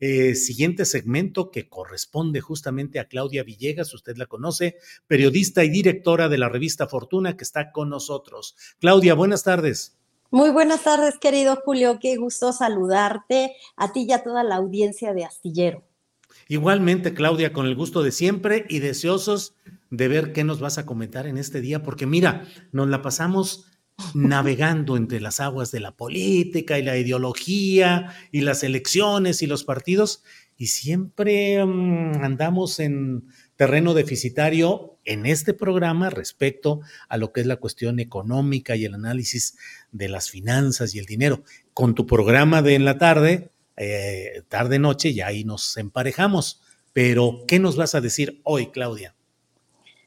eh, siguiente segmento que corresponde justamente a Claudia Villegas, usted la conoce, periodista y directora de la revista Fortuna que está con nosotros. Claudia, buenas tardes. Muy buenas tardes, querido Julio. Qué gusto saludarte a ti y a toda la audiencia de Astillero. Igualmente, Claudia, con el gusto de siempre y deseosos de ver qué nos vas a comentar en este día, porque mira, nos la pasamos navegando entre las aguas de la política y la ideología y las elecciones y los partidos y siempre um, andamos en terreno deficitario en este programa respecto a lo que es la cuestión económica y el análisis de las finanzas y el dinero. Con tu programa de en la tarde, eh, tarde-noche, ya ahí nos emparejamos. Pero, ¿qué nos vas a decir hoy, Claudia?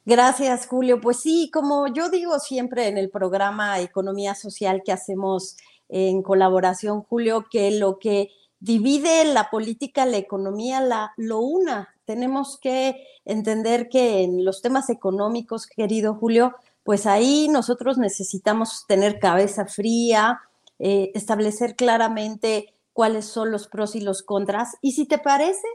Gracias, Julio. Pues sí, como yo digo siempre en el programa Economía Social que hacemos en colaboración, Julio, que lo que divide la política, la economía, la, lo una. Tenemos que entender que en los temas económicos, querido Julio, pues ahí nosotros necesitamos tener cabeza fría, eh, establecer claramente cuáles son los pros y los contras. Y si te parece,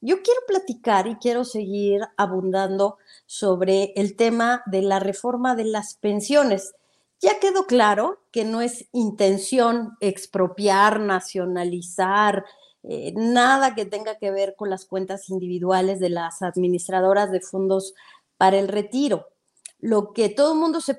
yo quiero platicar y quiero seguir abundando sobre el tema de la reforma de las pensiones. Ya quedó claro que no es intención expropiar, nacionalizar, eh, nada que tenga que ver con las cuentas individuales de las administradoras de fondos para el retiro. Lo que todo el mundo se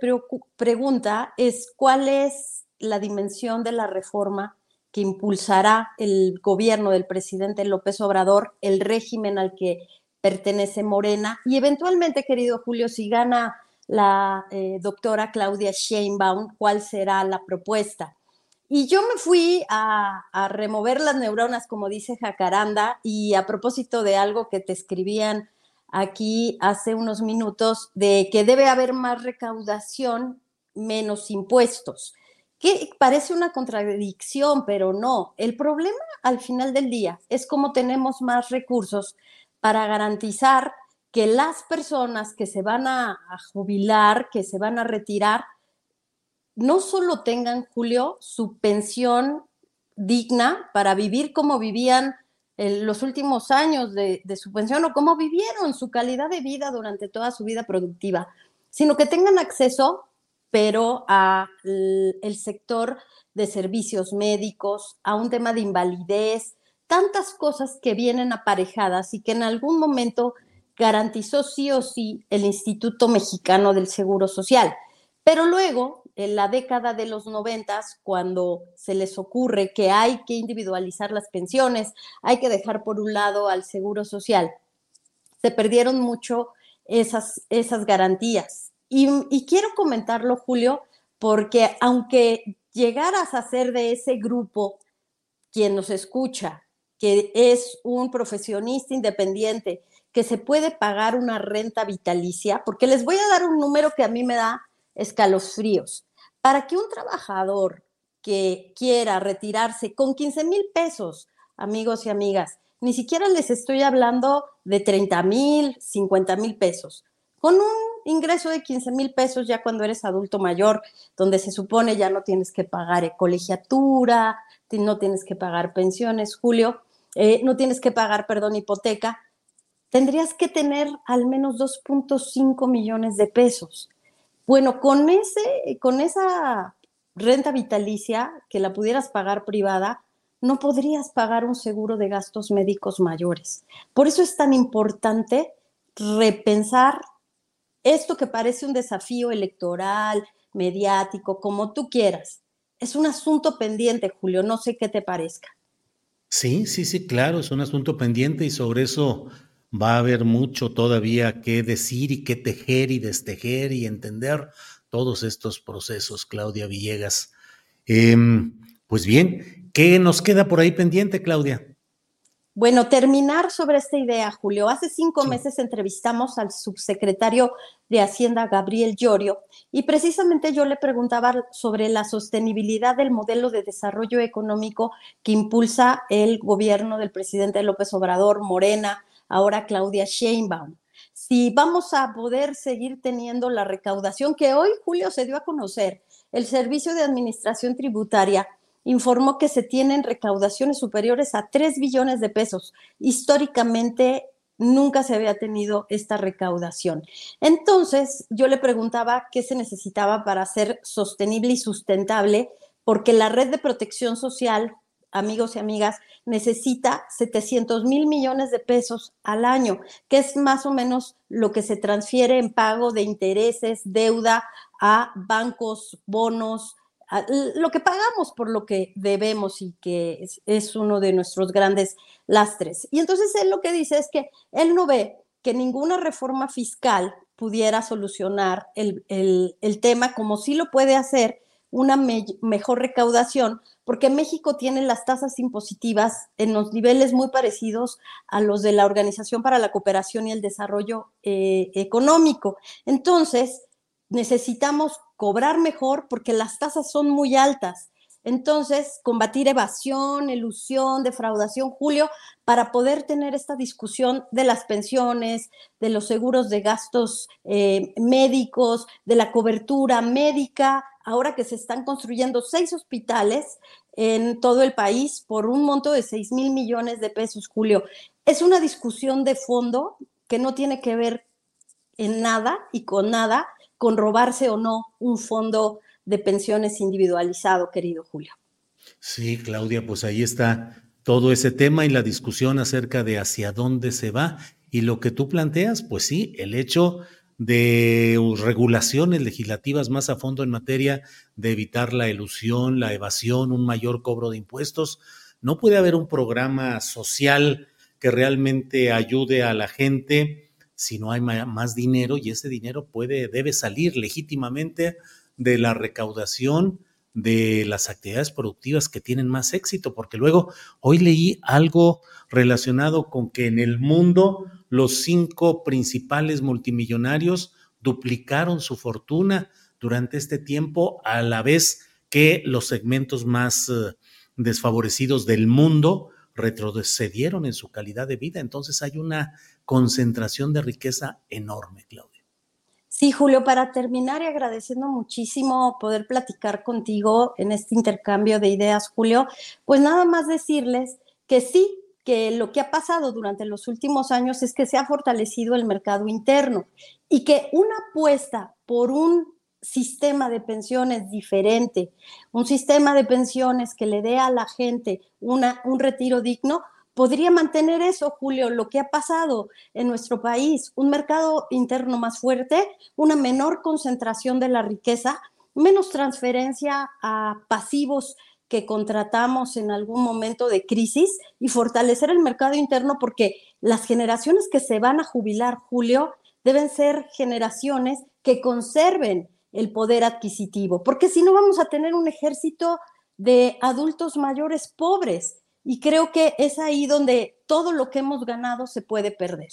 pregunta es cuál es la dimensión de la reforma que impulsará el gobierno del presidente López Obrador, el régimen al que pertenece Morena y eventualmente, querido Julio, si gana la eh, doctora Claudia Sheinbaum, cuál será la propuesta. Y yo me fui a, a, remover las neuronas, como dice Jacaranda, y a propósito de algo que te escribían aquí hace unos minutos, de que debe haber más recaudación, menos impuestos, que parece una contradicción, pero no. El problema al final del día es cómo tenemos más recursos para garantizar que las personas que se van a, jubilar, que se van a retirar, no solo tengan, Julio, su pensión digna para vivir como vivían en los últimos años de, de, su pensión o como vivieron su calidad de vida durante toda su vida productiva, sino que tengan acceso, pero a el sector de servicios médicos, a un tema de invalidez, tantas cosas que vienen aparejadas y que en algún momento garantizó sí o sí el Instituto Mexicano del Seguro Social. Pero luego, en la década de los noventas, cuando se les ocurre que hay que individualizar las pensiones, hay que dejar por un lado al Seguro Social, se perdieron mucho esas, esas garantías. Y, quiero comentarlo, Julio, porque aunque llegaras a ser de ese grupo quien nos escucha que es un profesionista independiente, que se puede pagar una renta vitalicia, porque les voy a dar un número que a mí me da escalofríos. Para que un trabajador que quiera retirarse con 15 mil pesos, amigos y amigas, ni siquiera les estoy hablando de 30 mil, 50 mil pesos, con un ingreso de 15 mil pesos ya cuando eres adulto mayor, donde se supone ya no tienes que pagar colegiatura, no tienes que pagar pensiones, Julio, eh, no tienes que pagar, perdón, hipoteca, tendrías que tener al menos 2.5 millones de pesos. Bueno, con, ese, con esa renta vitalicia que la pudieras pagar privada, no podrías pagar un seguro de gastos médicos mayores. Por eso es tan importante repensar esto que parece un desafío electoral, mediático, como tú quieras. Es un asunto pendiente, Julio, no sé qué te parezca. Sí, sí, sí, claro, es un asunto pendiente y sobre eso va a haber mucho todavía que decir y que tejer y destejer y entender todos estos procesos, Claudia Villegas. Em, pues bien, ¿qué nos queda por ahí pendiente, Claudia? Bueno, terminar sobre esta idea, Julio. Hace cinco meses entrevistamos al subsecretario de Hacienda, Gabriel Llorio, y precisamente yo le preguntaba sobre la sostenibilidad del modelo de desarrollo económico que impulsa el gobierno del presidente López Obrador, Morena, ahora Claudia Sheinbaum. Si vamos a poder seguir teniendo la recaudación que hoy, Julio, se dio a conocer, el Servicio de Administración Tributaria informó que se tienen recaudaciones superiores a 3 billones de pesos. Históricamente nunca se había tenido esta recaudación. Entonces, yo le preguntaba qué se necesitaba para ser sostenible y sustentable, porque la red de protección social, amigos y amigas, necesita 700 mil millones de pesos al año, que es más o menos lo que se transfiere en pago de intereses, deuda a bancos, bonos, lo que pagamos por lo que debemos y que es, uno de nuestros grandes lastres. Y entonces él lo que dice es que él no ve que ninguna reforma fiscal pudiera solucionar el, tema como sí lo puede hacer una mejor recaudación, porque México tiene las tasas impositivas en los niveles muy parecidos a los de la Organización para la Cooperación y el Desarrollo eh, Económico. Entonces, necesitamos cobrar mejor porque las tasas son muy altas. Entonces, combatir evasión, ilusión, defraudación, Julio, para poder tener esta discusión de las pensiones, de los seguros de gastos eh, médicos, de la cobertura médica, ahora que se están construyendo seis hospitales en todo el país por un monto de seis mil millones de pesos, Julio. Es una discusión de fondo que no tiene que ver en nada y con nada con robarse o no un fondo de pensiones individualizado, querido Julio. Sí, Claudia, pues ahí está todo ese tema y la discusión acerca de hacia dónde se va. Y lo que tú planteas, pues sí, el hecho de regulaciones legislativas más a fondo en materia de evitar la ilusión, la evasión, un mayor cobro de impuestos. No puede haber un programa social que realmente ayude a la gente si no hay más dinero y ese dinero puede, debe salir legítimamente de la recaudación de las actividades productivas que tienen más éxito, porque luego hoy leí algo relacionado con que en el mundo los cinco principales multimillonarios duplicaron su fortuna durante este tiempo a la vez que los segmentos más eh, desfavorecidos del mundo retrocedieron en su calidad de vida. Entonces hay una concentración de riqueza enorme, Claudia. Sí, Julio, para terminar y agradeciendo muchísimo poder platicar contigo en este intercambio de ideas, Julio, pues nada más decirles que sí, que lo que ha pasado durante los últimos años es que se ha fortalecido el mercado interno y que una apuesta por un sistema de pensiones diferente, un sistema de pensiones que le dé a la gente una, un retiro digno, podría mantener eso, Julio, lo que ha pasado en nuestro país, un mercado interno más fuerte, una menor concentración de la riqueza, menos transferencia a pasivos que contratamos en algún momento de crisis y fortalecer el mercado interno porque las generaciones que se van a jubilar, Julio, deben ser generaciones que conserven el poder adquisitivo, porque si no vamos a tener un ejército de adultos mayores pobres y creo que es ahí donde todo lo que hemos ganado se puede perder.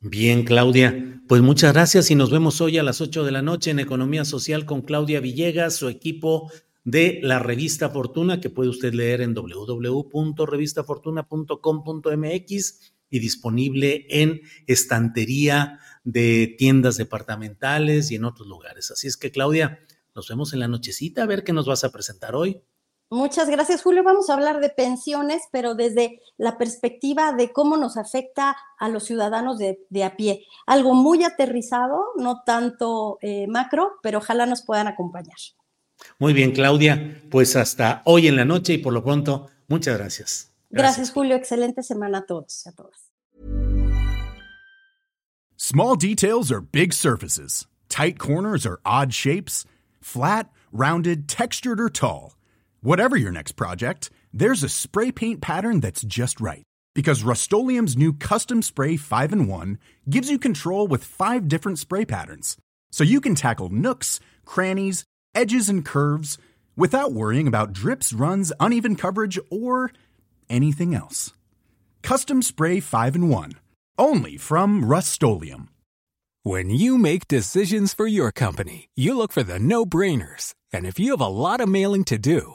Bien, Claudia. Pues muchas gracias y nos vemos hoy a las 8 de la noche en Economía Social con Claudia Villegas, su equipo de la revista Fortuna, que puede usted leer en www.revistafortuna.com.mx y disponible en estantería de tiendas departamentales y en otros lugares. Así es que, Claudia, nos vemos en la nochecita a ver qué nos vas a presentar hoy. Muchas gracias, Julio. Vamos a hablar de pensiones, pero desde la perspectiva de cómo nos afecta a los ciudadanos de, a pie. Algo muy aterrizado, no tanto eh, macro, pero ojalá nos puedan acompañar. Muy bien, Claudia. Pues hasta hoy en la noche y por lo pronto, muchas gracias. Gracias, gracias Julio. Excelente semana a todos. A todas. Small details are big surfaces. Tight corners are odd shapes. Flat, rounded, textured, or tall. Whatever your next project, there's a spray paint pattern that's just right. Because Rust new Custom Spray 5 in 1 gives you control with five different spray patterns. So you can tackle nooks, crannies, edges, and curves without worrying about drips, runs, uneven coverage, or anything else. Custom Spray 5 in 1. Only from Rust When you make decisions for your company, you look for the no brainers. And if you have a lot of mailing to do,